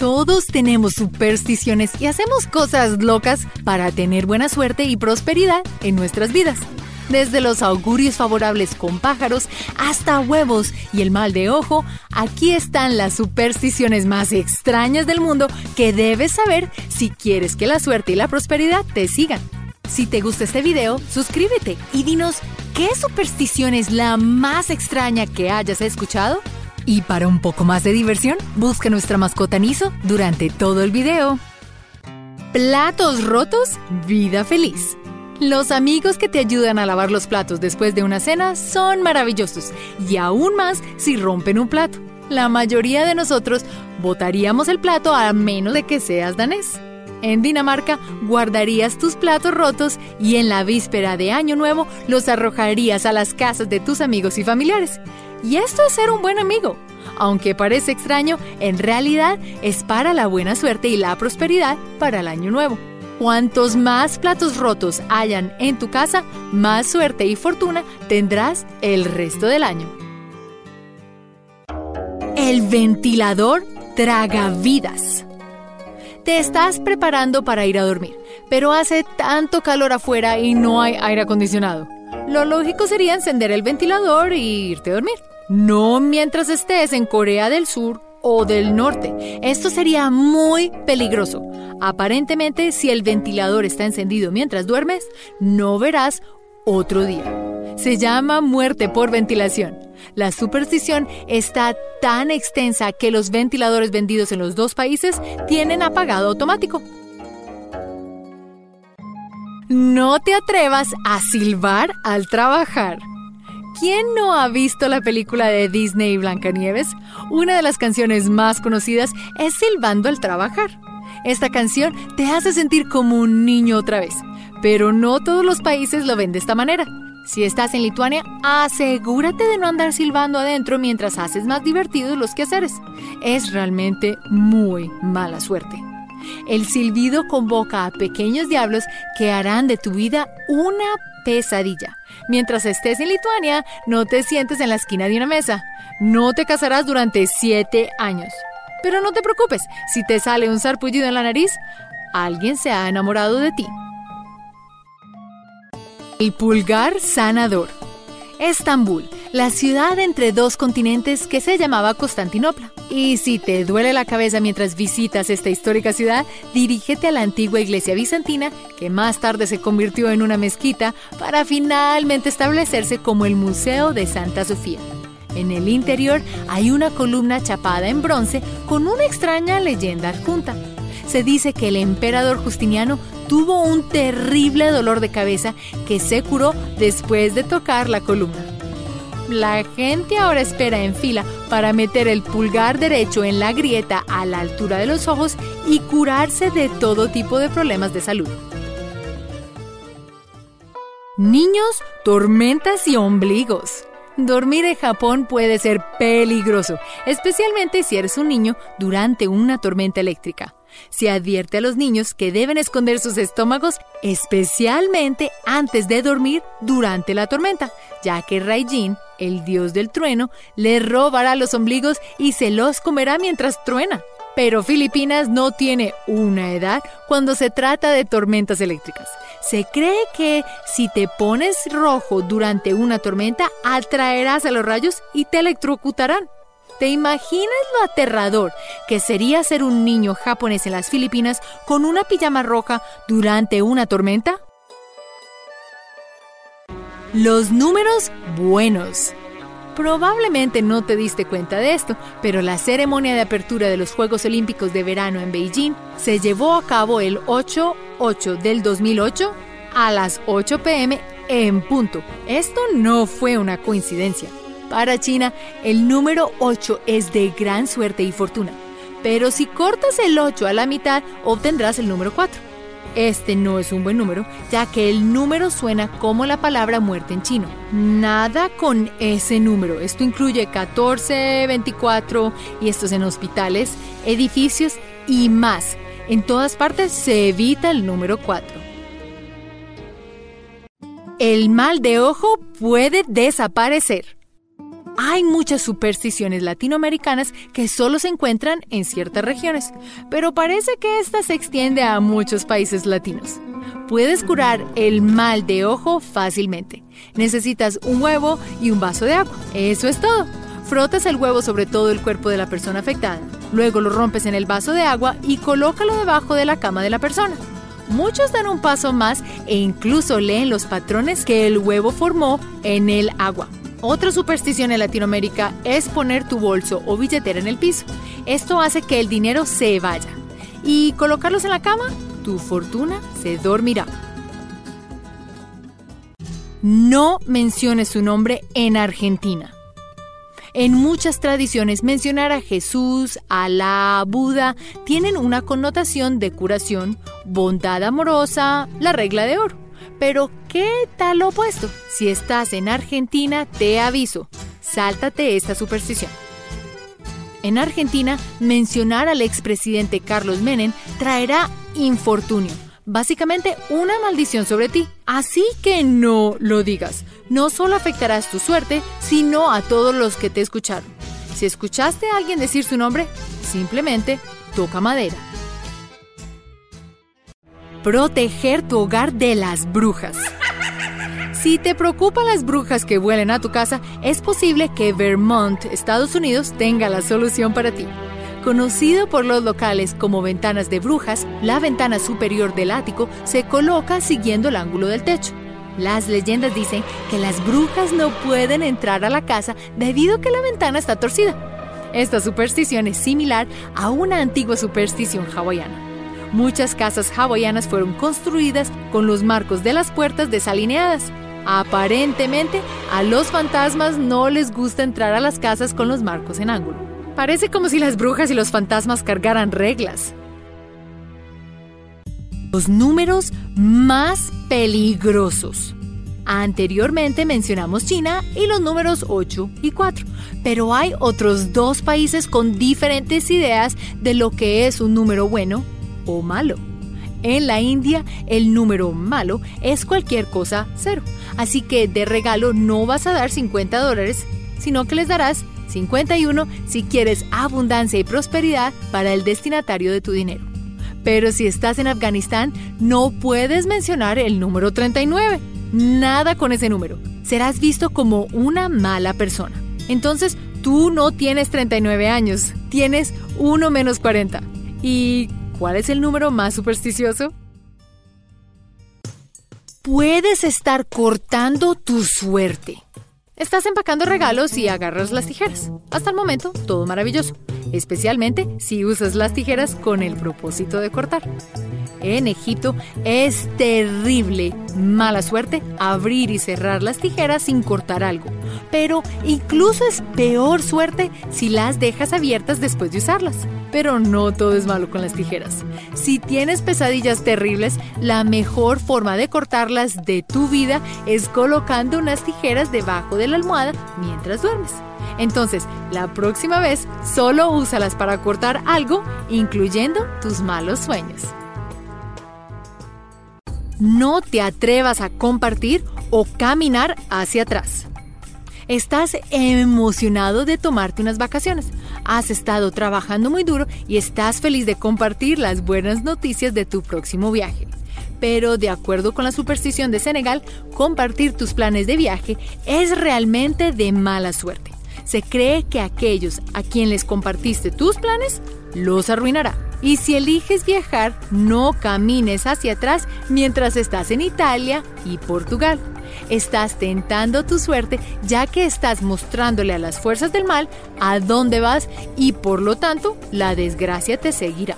Todos tenemos supersticiones y hacemos cosas locas para tener buena suerte y prosperidad en nuestras vidas. Desde los augurios favorables con pájaros hasta huevos y el mal de ojo, aquí están las supersticiones más extrañas del mundo que debes saber si quieres que la suerte y la prosperidad te sigan. Si te gusta este video, suscríbete y dinos qué superstición es la más extraña que hayas escuchado y para un poco más de diversión, busca nuestra mascota Niso durante todo el video. Platos rotos, vida feliz. Los amigos que te ayudan a lavar los platos después de una cena son maravillosos y aún más si rompen un plato. La mayoría de nosotros botaríamos el plato a menos de que seas danés. En Dinamarca guardarías tus platos rotos y en la víspera de Año Nuevo los arrojarías a las casas de tus amigos y familiares. Y esto es ser un buen amigo. Aunque parece extraño, en realidad es para la buena suerte y la prosperidad para el año nuevo. Cuantos más platos rotos hayan en tu casa, más suerte y fortuna tendrás el resto del año. El ventilador traga vidas. Te estás preparando para ir a dormir, pero hace tanto calor afuera y no hay aire acondicionado. Lo lógico sería encender el ventilador y irte a dormir. No mientras estés en Corea del Sur o del Norte. Esto sería muy peligroso. Aparentemente, si el ventilador está encendido mientras duermes, no verás otro día. Se llama muerte por ventilación. La superstición está tan extensa que los ventiladores vendidos en los dos países tienen apagado automático. No te atrevas a silbar al trabajar. ¿Quién no ha visto la película de Disney Blancanieves? Una de las canciones más conocidas es Silbando al trabajar. Esta canción te hace sentir como un niño otra vez, pero no todos los países lo ven de esta manera. Si estás en Lituania, asegúrate de no andar silbando adentro mientras haces más divertidos los quehaceres. Es realmente muy mala suerte. El silbido convoca a pequeños diablos que harán de tu vida una pesadilla. Mientras estés en Lituania, no te sientes en la esquina de una mesa. No te casarás durante siete años. Pero no te preocupes, si te sale un sarpullido en la nariz, alguien se ha enamorado de ti. El pulgar sanador. Estambul, la ciudad entre dos continentes que se llamaba Constantinopla. Y si te duele la cabeza mientras visitas esta histórica ciudad, dirígete a la antigua iglesia bizantina, que más tarde se convirtió en una mezquita, para finalmente establecerse como el Museo de Santa Sofía. En el interior hay una columna chapada en bronce con una extraña leyenda adjunta. Se dice que el emperador Justiniano tuvo un terrible dolor de cabeza que se curó después de tocar la columna. La gente ahora espera en fila para meter el pulgar derecho en la grieta a la altura de los ojos y curarse de todo tipo de problemas de salud. Niños, tormentas y ombligos. Dormir en Japón puede ser peligroso, especialmente si eres un niño durante una tormenta eléctrica. Se advierte a los niños que deben esconder sus estómagos especialmente antes de dormir durante la tormenta, ya que Raijin, el dios del trueno, le robará los ombligos y se los comerá mientras truena. Pero Filipinas no tiene una edad cuando se trata de tormentas eléctricas. Se cree que si te pones rojo durante una tormenta, atraerás a los rayos y te electrocutarán. ¿Te imaginas lo aterrador que sería ser un niño japonés en las Filipinas con una pijama roja durante una tormenta? Los números buenos. Probablemente no te diste cuenta de esto, pero la ceremonia de apertura de los Juegos Olímpicos de Verano en Beijing se llevó a cabo el 8-8 del 2008 a las 8 pm en punto. Esto no fue una coincidencia. Para China, el número 8 es de gran suerte y fortuna, pero si cortas el 8 a la mitad, obtendrás el número 4. Este no es un buen número, ya que el número suena como la palabra muerte en chino. Nada con ese número. Esto incluye 14, 24 y estos en hospitales, edificios y más. En todas partes se evita el número 4. El mal de ojo puede desaparecer. Hay muchas supersticiones latinoamericanas que solo se encuentran en ciertas regiones, pero parece que esta se extiende a muchos países latinos. Puedes curar el mal de ojo fácilmente. Necesitas un huevo y un vaso de agua. Eso es todo. Frotas el huevo sobre todo el cuerpo de la persona afectada. Luego lo rompes en el vaso de agua y colócalo debajo de la cama de la persona. Muchos dan un paso más e incluso leen los patrones que el huevo formó en el agua. Otra superstición en Latinoamérica es poner tu bolso o billetera en el piso. Esto hace que el dinero se vaya. Y colocarlos en la cama, tu fortuna se dormirá. No menciones su nombre en Argentina. En muchas tradiciones mencionar a Jesús, Alá, Buda tienen una connotación de curación, bondad amorosa, la regla de oro. Pero, ¿qué tal lo opuesto? Si estás en Argentina, te aviso, sáltate esta superstición. En Argentina, mencionar al expresidente Carlos Menem traerá infortunio básicamente una maldición sobre ti. Así que no lo digas. No solo afectarás tu suerte, sino a todos los que te escucharon. Si escuchaste a alguien decir su nombre, simplemente toca madera. Proteger tu hogar de las brujas. Si te preocupan las brujas que vuelen a tu casa, es posible que Vermont, Estados Unidos, tenga la solución para ti. Conocido por los locales como ventanas de brujas, la ventana superior del ático se coloca siguiendo el ángulo del techo. Las leyendas dicen que las brujas no pueden entrar a la casa debido a que la ventana está torcida. Esta superstición es similar a una antigua superstición hawaiana. Muchas casas hawaianas fueron construidas con los marcos de las puertas desalineadas. Aparentemente, a los fantasmas no les gusta entrar a las casas con los marcos en ángulo. Parece como si las brujas y los fantasmas cargaran reglas. Los números más peligrosos. Anteriormente mencionamos China y los números 8 y 4, pero hay otros dos países con diferentes ideas de lo que es un número bueno o malo. En la India, el número malo es cualquier cosa cero, así que de regalo no vas a dar 50 dólares, sino que les darás 51 si quieres abundancia y prosperidad para el destinatario de tu dinero. Pero si estás en Afganistán, no puedes mencionar el número 39. Nada con ese número. Serás visto como una mala persona. Entonces, tú no tienes 39 años, tienes uno menos 40. ¿Y cuál es el número más supersticioso? Puedes estar cortando tu suerte. Estás empacando regalos y agarras las tijeras. Hasta el momento, todo maravilloso, especialmente si usas las tijeras con el propósito de cortar. En Egipto es terrible, mala suerte, abrir y cerrar las tijeras sin cortar algo. Pero incluso es peor suerte si las dejas abiertas después de usarlas. Pero no todo es malo con las tijeras. Si tienes pesadillas terribles, la mejor forma de cortarlas de tu vida es colocando unas tijeras debajo de la almohada mientras duermes. Entonces, la próxima vez solo úsalas para cortar algo, incluyendo tus malos sueños. No te atrevas a compartir o caminar hacia atrás. Estás emocionado de tomarte unas vacaciones. Has estado trabajando muy duro y estás feliz de compartir las buenas noticias de tu próximo viaje. Pero de acuerdo con la superstición de Senegal, compartir tus planes de viaje es realmente de mala suerte. Se cree que aquellos a quien les compartiste tus planes los arruinará. Y si eliges viajar, no camines hacia atrás mientras estás en Italia y Portugal. Estás tentando tu suerte ya que estás mostrándole a las fuerzas del mal a dónde vas y por lo tanto la desgracia te seguirá.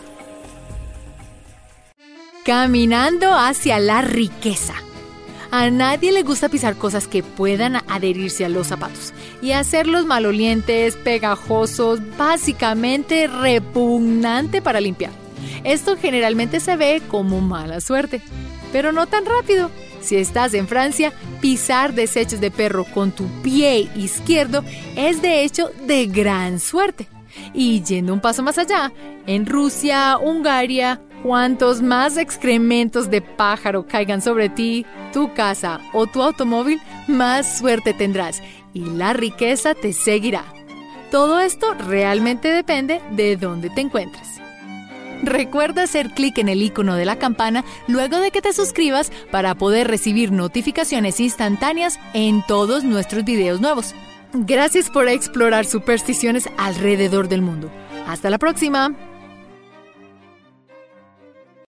Caminando hacia la riqueza. A nadie le gusta pisar cosas que puedan adherirse a los zapatos y hacerlos malolientes, pegajosos, básicamente repugnante para limpiar. Esto generalmente se ve como mala suerte, pero no tan rápido. Si estás en Francia, pisar desechos de perro con tu pie izquierdo es de hecho de gran suerte. Y yendo un paso más allá, en Rusia, Hungría Cuantos más excrementos de pájaro caigan sobre ti, tu casa o tu automóvil, más suerte tendrás y la riqueza te seguirá. Todo esto realmente depende de dónde te encuentres. Recuerda hacer clic en el icono de la campana luego de que te suscribas para poder recibir notificaciones instantáneas en todos nuestros videos nuevos. Gracias por explorar supersticiones alrededor del mundo. Hasta la próxima.